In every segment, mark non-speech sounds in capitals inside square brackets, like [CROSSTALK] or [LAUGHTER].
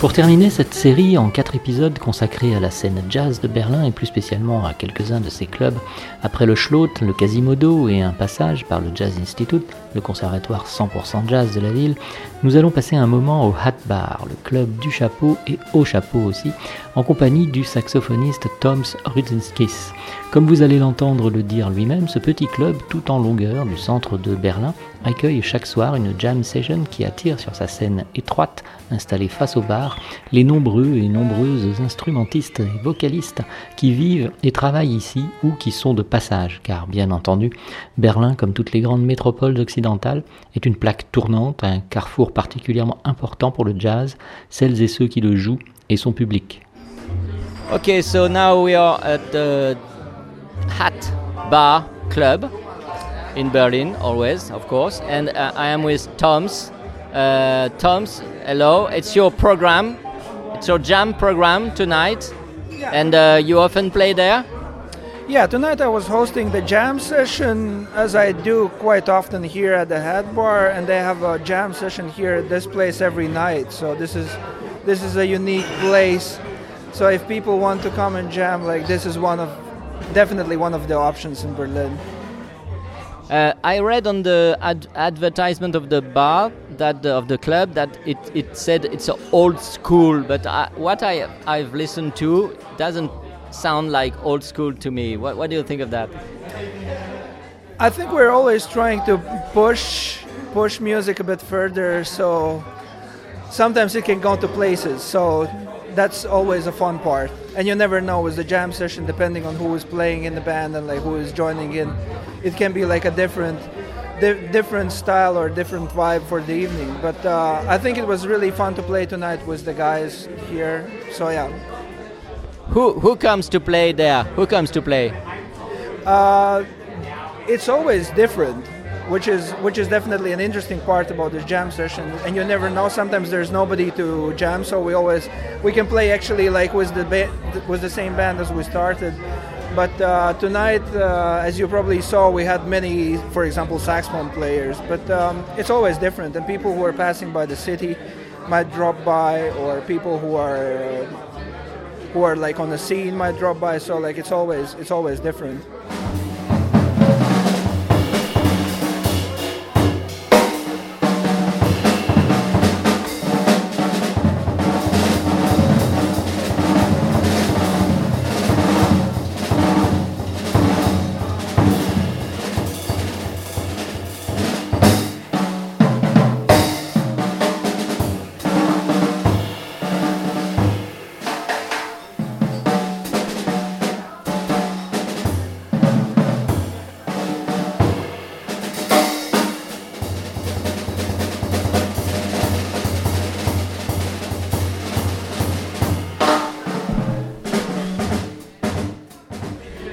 Pour terminer cette série en quatre épisodes consacrés à la scène jazz de Berlin et plus spécialement à quelques-uns de ses clubs, après le Schlot, le Quasimodo et un passage par le Jazz Institute, le conservatoire 100% jazz de la ville, nous allons passer un moment au Hat Bar, le club du chapeau et au chapeau aussi, en compagnie du saxophoniste Toms Rudzinskis. Comme vous allez l'entendre le dire lui-même, ce petit club tout en longueur du centre de Berlin accueille chaque soir une jam session qui attire sur sa scène étroite, installée face au bar, les nombreux et nombreuses instrumentistes et vocalistes qui vivent et travaillent ici ou qui sont de passage, car bien entendu, Berlin, comme toutes les grandes métropoles occidentales, est une plaque tournante, un carrefour particulièrement important pour le jazz, celles et ceux qui le jouent et son public. Okay, so now we are at the Hat Bar Club. in Berlin, always, of course. And uh, I am with Toms. Uh, Toms, hello. It's your program. It's your jam program tonight. Yeah. And uh, you often play there? Yeah, tonight I was hosting the jam session as I do quite often here at the Hat Bar, and they have a jam session here at this place every night. So this is this is a unique place. So if people want to come and jam, like this is one of definitely one of the options in Berlin. Uh, I read on the ad advertisement of the bar that uh, of the club that it, it said it's old school, but I, what I I've listened to doesn't sound like old school to me. What what do you think of that? I think we're always trying to push push music a bit further, so sometimes it can go to places. So that's always a fun part, and you never know with the jam session, depending on who is playing in the band and like who is joining in it can be like a different di- different style or different vibe for the evening. But uh, I think it was really fun to play tonight with the guys here. So yeah. Who who comes to play there? Who comes to play? Uh, it's always different, which is which is definitely an interesting part about the jam session. And you never know. Sometimes there's nobody to jam, so we always we can play actually like with the ba- with the same band as we started but uh, tonight, uh, as you probably saw, we had many, for example, saxophone players. But um, it's always different, and people who are passing by the city might drop by, or people who are who are like on the scene might drop by. So like it's always it's always different.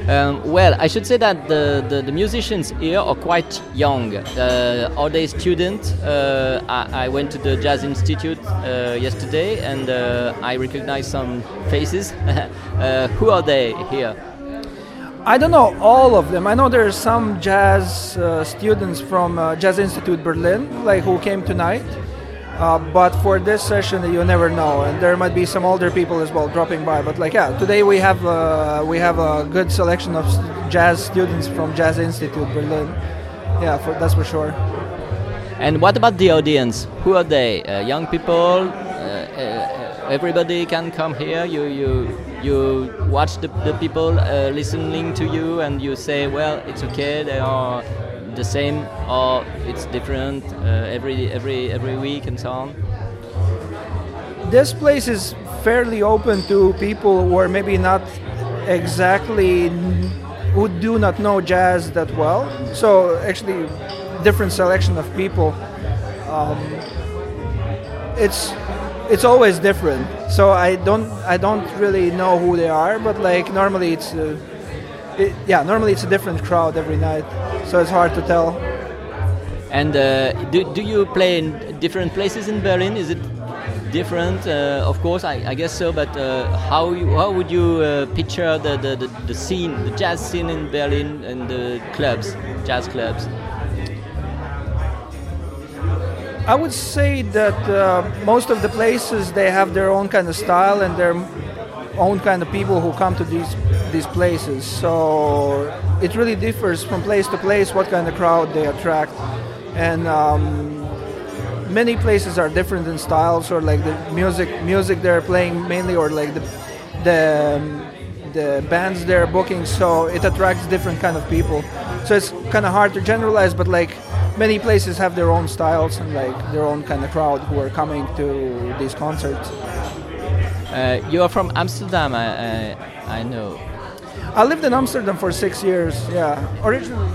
Well, I should say that the, the, the musicians here are quite young. Uh, are they students? Uh, I, I, went to the Jazz Institute uh, yesterday and uh, I recognized some faces. [LAUGHS] Uh, who are they here? I don't know all of them. I know there are some jazz uh, students from Jazz Institute Berlin, like who came tonight. Uh, but for this session, you never know, and there might be some older people as well dropping by. But like, yeah, today we have uh, we have a good selection of jazz students from Jazz Institute Berlin. Yeah, for, that's for sure. And what about the audience? Who are they? Uh, young people? everybody can come here. You you you watch the, the people uh, listening to you and you say, well, it's okay, they are the same or it's different uh, every every every week and so on. This place is fairly open to people who are maybe not exactly who do not know jazz that well. So actually, different selection of people. Um, it's it's always different. So I don't I don't really know who they are, but like normally it's uh, it, yeah normally it's a different crowd every night, so it's hard to tell. And uh, do do you play in different places in Berlin? Is it different? Uh, of course, I, I, guess so. But uh, how you, how would you uh, picture the, the, the, the scene, the jazz scene in Berlin and the clubs, jazz clubs? I would say that uh, most of the places they have their own kind of style and their own kind of people who come to these these places. So it really differs from place to place what kind of crowd they attract, and um, many places are different in styles or like the music music they're playing mainly or like the the the bands they're booking. So it attracts different kind of people. So it's kind of hard to generalize, but like many places have their own styles and like their own kind of crowd who are coming to these concerts. Uh, you are from Amsterdam, I, I, I, know. I lived in Amsterdam for six years. Yeah, originally.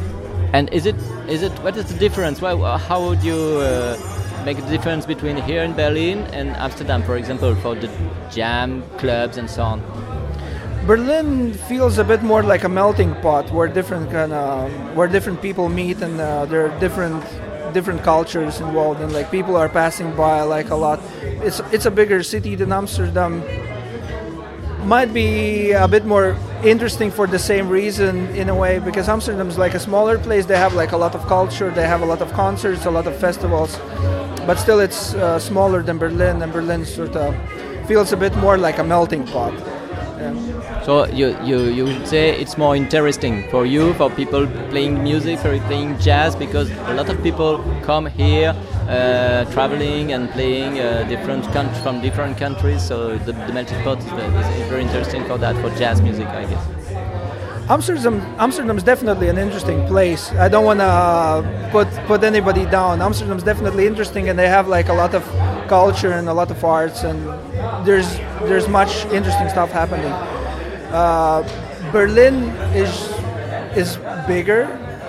And is it is it what is the difference? Well, how would you uh, make a difference between here in Berlin and Amsterdam, for example, for the jam clubs and so on? Berlin feels a bit more like a melting pot where different kind of where different people meet and uh, there are different different cultures involved and like people are passing by like a lot. It's it's a bigger city than Amsterdam. Might be a bit more interesting for the same reason in a way because Amsterdam is like a smaller place. They have like a lot of culture. They have a lot of concerts, a lot of festivals, but still it's uh, smaller than Berlin. And Berlin sort of feels a bit more like a melting pot. Yeah. So you, you, you would say it's more interesting for you, for people playing music, for playing jazz, because a lot of people come here uh, traveling and playing uh, different from different countries. So the, the melting pot is, is, very interesting for that, for jazz music, I guess. Amsterdam, Amsterdam is definitely an interesting place. I don't want to put put anybody down. Amsterdam is definitely interesting, and they have like a lot of culture and a lot of arts, and there's there's much interesting stuff happening. Uh, Berlin is is bigger,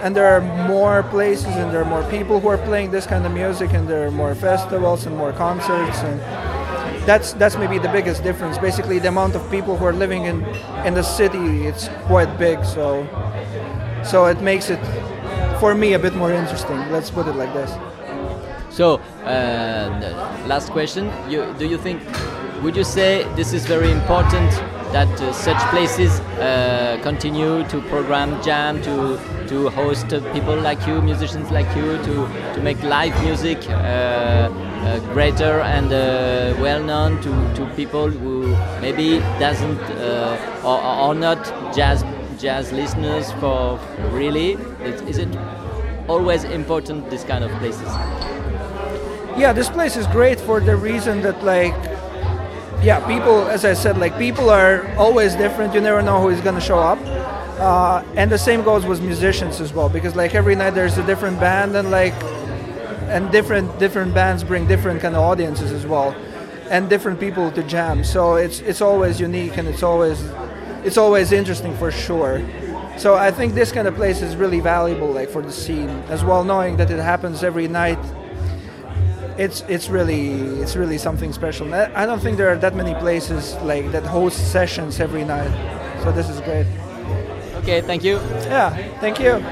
and there are more places, and there are more people who are playing this kind of music, and there are more festivals and more concerts, and that's that's maybe the biggest difference. Basically, the amount of people who are living in in the city it's quite big, so so it makes it for me a bit more interesting. Let's put it like this. So, uh, last question: you, Do you think? Would you say this is very important that uh, such places uh, continue to program jam, to to host people like you, musicians like you, to to make live music uh, uh, greater and uh, well known to, to people who maybe doesn't or are not jazz jazz listeners for really? Is, is it always important? This kind of places yeah, this place is great for the reason that like yeah, people, as I said, like people are always different. You never know who is gonna show up. Uh, and the same goes with musicians as well, because like every night there's a different band, and like, and different different bands bring different kind of audiences as well, and different people to jam. So it's it's always unique and it's always it's always interesting for sure. So I think this kind of place is really valuable, like for the scene as well, knowing that it happens every night it's it's really it's really something special. I don't think there are that many places like that host sessions every night. So this is great. Okay, thank you. Yeah, thank you.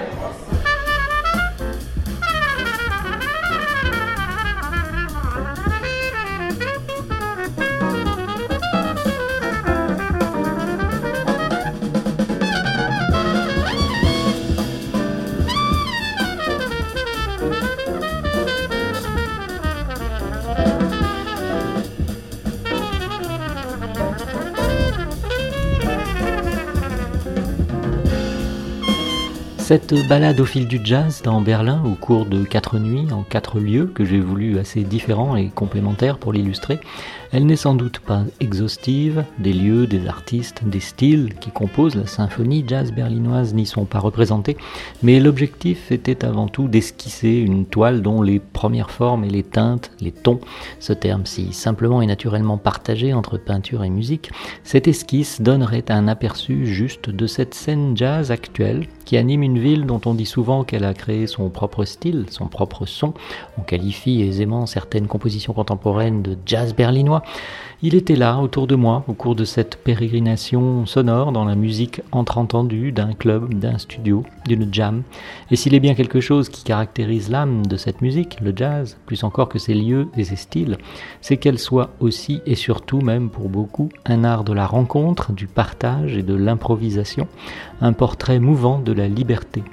Cette balade au fil du jazz dans Berlin au cours de quatre nuits en quatre lieux que j'ai voulu assez différents et complémentaires pour l'illustrer, elle n'est sans doute pas exhaustive, des lieux, des artistes, des styles qui composent la symphonie jazz berlinoise n'y sont pas représentés, mais l'objectif était avant tout d'esquisser une toile dont les premières formes et les teintes, les tons, ce terme si simplement et naturellement partagé entre peinture et musique, cette esquisse donnerait un aperçu juste de cette scène jazz actuelle qui anime une ville dont on dit souvent qu'elle a créé son propre style, son propre son. On qualifie aisément certaines compositions contemporaines de jazz berlinois. Il était là, autour de moi, au cours de cette pérégrination sonore dans la musique entre-entendue d'un club, d'un studio, d'une jam. Et s'il est bien quelque chose qui caractérise l'âme de cette musique, le jazz, plus encore que ses lieux et ses styles, c'est qu'elle soit aussi et surtout même pour beaucoup un art de la rencontre, du partage et de l'improvisation, un portrait mouvant de la liberté.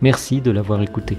Merci de l'avoir écouté.